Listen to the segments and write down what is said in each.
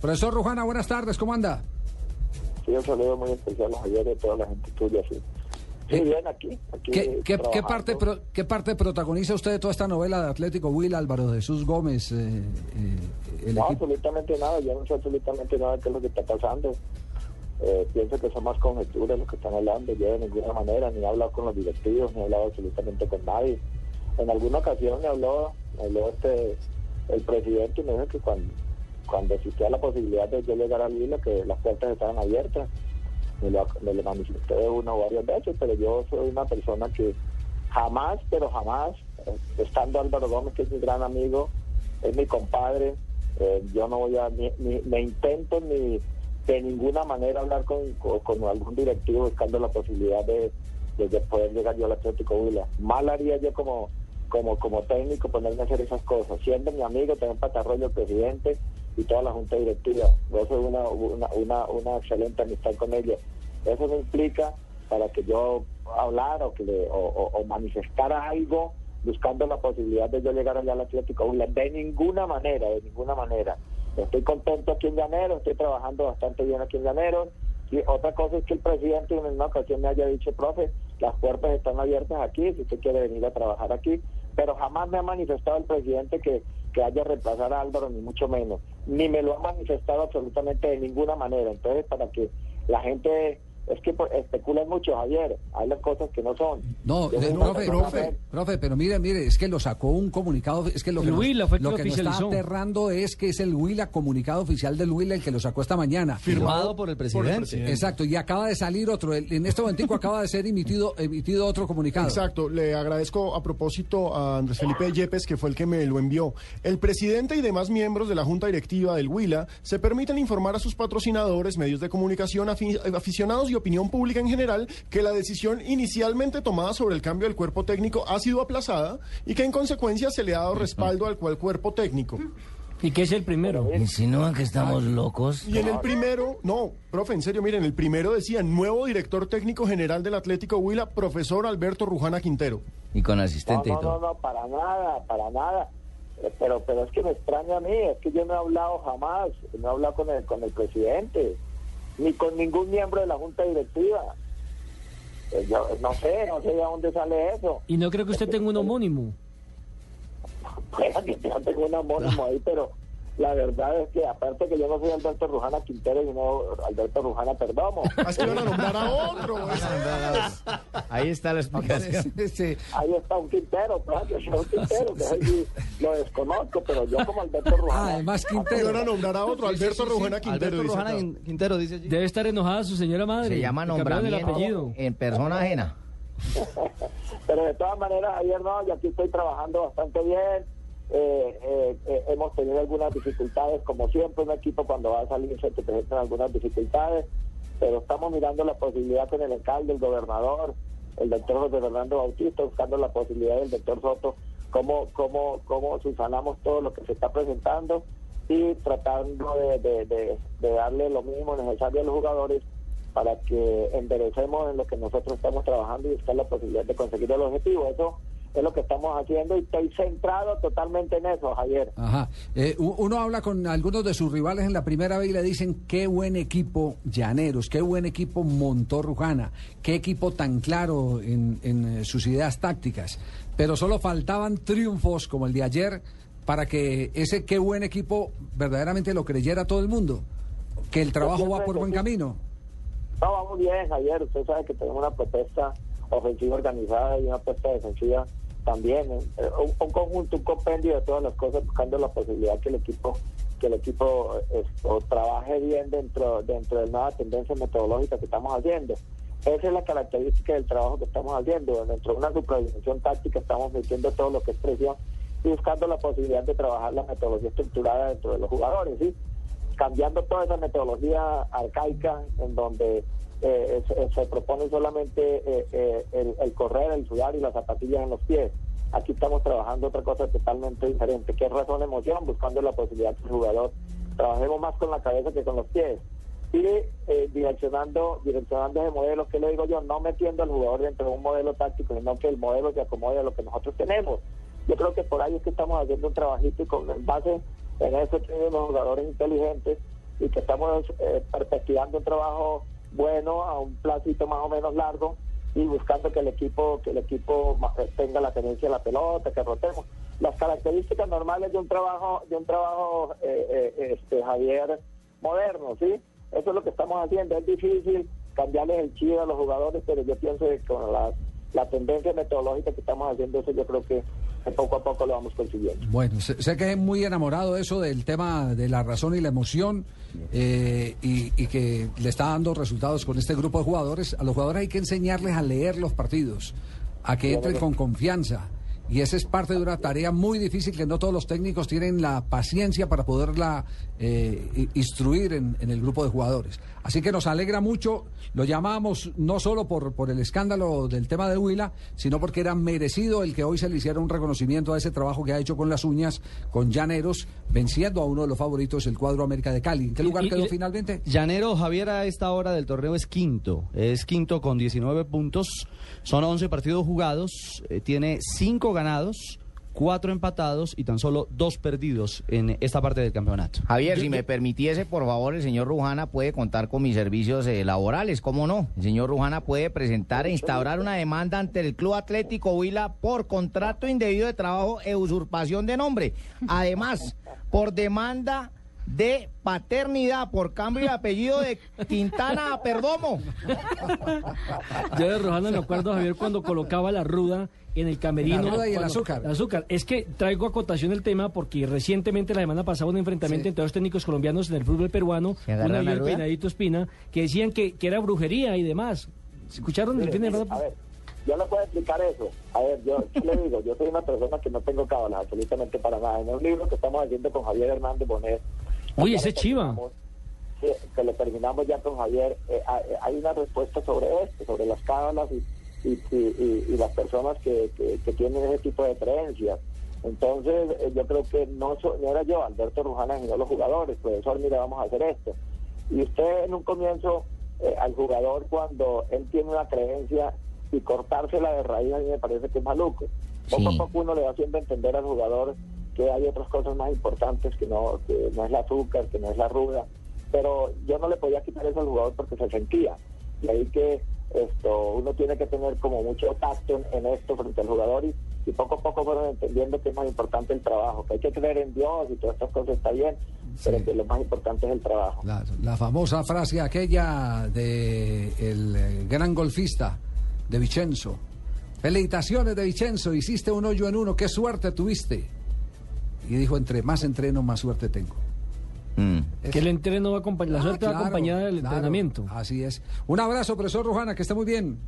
Profesor Rujana, buenas tardes, ¿cómo anda? Sí, un saludo muy especial a Javier y a toda la gente tuya, sí. Sí, bien, aquí. aquí ¿Qué, qué, qué trabajando. parte, pro- ¿Qué parte protagoniza usted de toda esta novela de Atlético Will, Álvaro Jesús Gómez? eh, eh, el No, equipo? absolutamente nada, yo no sé absolutamente nada de qué es lo que está pasando. Eh, pienso que son más conjeturas lo que están hablando, yo de ninguna manera, ni he hablado con los directivos, ni he hablado absolutamente con nadie. En alguna ocasión me habló, me habló este, el presidente y me dijo que cuando, cuando existía la posibilidad de yo llegar al Vila, que las puertas estaban abiertas. Me lo, me lo manifesté una o varias veces, pero yo soy una persona que jamás, pero jamás, eh, estando Álvaro Gómez, que es mi gran amigo, es mi compadre, eh, yo no voy a, ni, ni- me intento ni de ninguna manera hablar con, con, algún directivo buscando la posibilidad de, de- de poder llegar yo al Atlético Huila. Mal haría yo como, como, como técnico ponerme a hacer esas cosas. Siendo mi amigo, patarrollo el presidente y toda la junta directiva. Yo soy una, una, una, excelente amistad con ellos. Eso no implica para que yo hablara o, que o, manifestara algo buscando la posibilidad de yo llegar allá al Atlético. De ninguna manera, de ninguna manera. Estoy contento aquí en Llanero, estoy trabajando bastante bien aquí en Llanero. Y otra cosa es que el presidente en una ocasión me haya dicho, profe, las puertas están abiertas aquí, si usted quiere venir a trabajar aquí. Pero jamás me ha manifestado el presidente que, que haya reemplazar a Álvaro, ni mucho menos. Ni me lo ha manifestado absolutamente de ninguna manera. Entonces, para que la gente... Es que pues, especulan mucho, Javier. Hay las cosas que no son. No, eh, profe, profe, profe, pero mire, mire, es que lo sacó un comunicado, es que lo que, El nos, Huila fue lo que que nos está aterrando es que es el Huila, comunicado oficial del Huila, el que lo sacó esta mañana. Firmado por el presidente. Exacto, y acaba de salir otro, el- en este momentico acaba de ser emitido, emitido otro comunicado. Exacto, le agradezco a propósito a Andrés Felipe Yepes, que fue el que me lo envió. El presidente y demás miembros de la Junta Directiva del Huila se permiten informar a sus patrocinadores, medios de comunicación, afi- aficionados y opinión pública en general que la decisión inicialmente tomada sobre el cambio del cuerpo técnico ha sido aplazada y que en consecuencia se le ha dado respaldo al cual cuerpo técnico. ¿Y qué es el primero? ¿Insinúan que estamos locos? Y en el primero, no, profe, en serio, miren, el primero decía nuevo director técnico general del Atlético Huila, profesor Alberto Rujana Quintero. Y con No, asistente no, y no, todo. no, para nada, para nada. Eh, Pero, pero es que me extraña a mí, es que yo no he hablado jamás, no he hablado con el, con el presidente, ni con ningún miembro de la junta directiva. Eh, yo no sé, no sé de dónde sale eso. Y no creo que usted tenga un homónimo. Bueno, que yo tengo un homónimo ahí, pero la verdad es que aparte que yo no soy Alberto Rujana Quintero, sino Alberto Rujana Perdomo. Ah, Es que van a nombrar a otro. Ahí está la explicación. Sí. Ahí está un Quintero, claro que sea un Quintero, que sí lo desconozco, pero yo como Alberto Rujana... Ah, además Y van a Quintero. nombrar a otro, Alberto Rujana Quintero. Alberto dice Rojana acá. Quintero dice allí. Debe estar enojada su señora madre. Se llama nombramiento en persona ajena. Pero de todas maneras, ayer no, yo aquí estoy trabajando bastante bien. Eh, eh, eh, hemos tenido algunas dificultades, como siempre, un equipo cuando va a salir se te presentan algunas dificultades, pero estamos mirando la posibilidad con el alcalde, el gobernador, el doctor José Fernando Bautista, buscando la posibilidad del doctor Soto, cómo, cómo, cómo subsanamos todo lo que se está presentando y tratando de, darle lo mínimo necesario a los jugadores para que enderecemos en lo que nosotros estamos trabajando y buscar la posibilidad de conseguir el objetivo. Eso es lo que estamos haciendo y estoy centrado totalmente en eso, Javier. Ajá. Eh, uno habla con algunos de sus rivales en la primera vez y le dicen qué buen equipo Llaneros, qué buen equipo montó Rujana, qué equipo tan claro en, en, eh, sus ideas tácticas. Pero solo faltaban triunfos como el de ayer para que ese qué buen equipo verdaderamente lo creyera todo el mundo, que el trabajo va por buen camino. No, vamos bien, Javier. Usted sabe que tenemos una propuesta ofensiva organizada y una propuesta defensiva también. ¿eh? Eh, Un, un conjunto, un compendio de todas las cosas, buscando la posibilidad que el equipo que el equipo trabaje bien dentro dentro de la nueva tendencia metodológica que estamos haciendo. Esa es la característica del trabajo que estamos haciendo. Dentro de una supervisión táctica estamos metiendo todo lo que es presión y buscando la posibilidad de trabajar la metodología estructurada dentro de los jugadores, ¿sí? cambiando toda esa metodología arcaica en donde eh, se, se propone solamente eh, eh, el, el correr, el sudar y las zapatillas en los pies. Aquí estamos trabajando otra cosa totalmente diferente, que es razón emoción, buscando la posibilidad que el jugador trabajemos más con la cabeza que con los pies. Y eh, direccionando, direccionando ese modelo, que le digo yo, no metiendo al jugador dentro de un modelo táctico, sino que el modelo se acomode a lo que nosotros tenemos. Yo creo que por ahí es que estamos haciendo un trabajito con en base en eso tenemos jugadores inteligentes y que estamos eh, perspectivando un trabajo bueno a un placito más o menos largo y buscando que el equipo que el equipo eh, tenga la tenencia de la pelota, que rotemos. Las características normales de un trabajo de un trabajo eh, eh, este Javier moderno, ¿sí? Eso es lo que estamos haciendo. Es difícil cambiarles el chip a los jugadores, pero yo pienso que con la, la tendencia metodológica que estamos haciendo eso, yo creo que poco a poco lo vamos consiguiendo. Bueno, sé, sé que es muy enamorado de eso del tema de la razón y la emoción eh, y, y que le está dando resultados con este grupo de jugadores. A los jugadores hay que enseñarles a leer los partidos, a que entren con confianza. Y esa es parte de una tarea muy difícil que no todos los técnicos tienen la paciencia para poderla eh, instruir en, en el grupo de jugadores. Así que nos alegra mucho. Lo llamamos no solo por, por el escándalo del tema de Huila, sino porque era merecido el que hoy se le hiciera un reconocimiento a ese trabajo que ha hecho con las uñas, con Llaneros, venciendo a uno de los favoritos, el cuadro América de Cali. ¿En qué lugar y- quedó y- finalmente? Llanero Javier a esta hora del torneo es quinto. Es quinto con 19 puntos. Son 11 partidos jugados. eh, tiene 5 ganados, 4 empatados y tan solo 2 perdidos en esta parte del campeonato. Javier, si me permitiese, por favor, el señor Rujana puede contar con mis servicios eh, laborales, ¿cómo no? El señor Rujana puede presentar e instaurar una demanda ante el Club Atlético Huila por contrato indebido de trabajo e usurpación de nombre. Además, por demanda de paternidad por cambio de apellido de Quintana a Perdomo. Yo de Rojana me acuerdo, Javier, cuando colocaba la ruda en el camerino. La ruda y el azúcar. el azúcar. Es que traigo acotación el tema porque recientemente, la semana pasada, un enfrentamiento Sí. entre dos técnicos colombianos en el fútbol peruano, ¿Se un agarraron Javier la ruda? Peinadito Espina, que decían que, que era brujería y demás. ¿Escucharon el Mire, fin de semana? a ver, yo le puedo explicar eso. A ver, yo ¿qué le digo, yo soy una persona que no tengo cábalas absolutamente para nada. En un libro que estamos haciendo con Javier Hernández Bonet. Uy, ese chiva. sí, que lo terminamos ya con Javier. eh, hay- hay una respuesta sobre esto, sobre las cábalas y, y, y- y- y las personas que, que- que tienen ese tipo de creencias. Entonces, eh, yo creo que no, so- no era yo, Alberto Rujana, sino los jugadores. Profesor, mire, vamos a hacer esto. Y usted en un comienzo, eh, al jugador, cuando él tiene una creencia y cortársela de raíz, a mí me parece que es maluco. Poco Sí. a poco uno le va haciendo entender al jugador que hay otras cosas más importantes, que no, que no es el azúcar, que no es la ruda. Pero yo no le podía quitar eso al jugador porque se sentía. Y ahí que esto uno tiene que tener como mucho tacto en, esto frente al jugador y, y poco a poco fueron entendiendo que es más importante el trabajo, que hay que creer en Dios y todas estas cosas está bien, pero que lo más importante es el trabajo. La, la famosa frase aquella de el eh, gran golfista de Vicenzo. Felicitaciones de Vicenzo, hiciste un hoyo en uno, qué suerte tuviste. Y dijo, entre más entreno, más suerte tengo. Mm. Que el entreno va acompañado, la Ah, suerte va claro, acompañada del claro, entrenamiento. Así es. Un abrazo, profesor Rujana, que esté muy bien.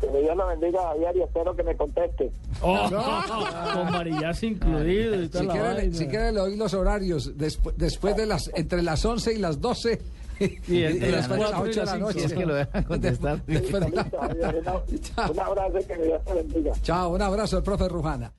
Que Dios lo bendiga Javier y espero que me conteste. Oh, con varillazo incluido y Si la quiere, si quiere le doy los horarios despu- después de las entre las 11 y las 12 Y entre las después de las cuatro y 8 de las la noche. Si es que lo dejan contestar. Después de la- un abrazo y que Dios te bendiga. Chao, un abrazo del profe Rujana.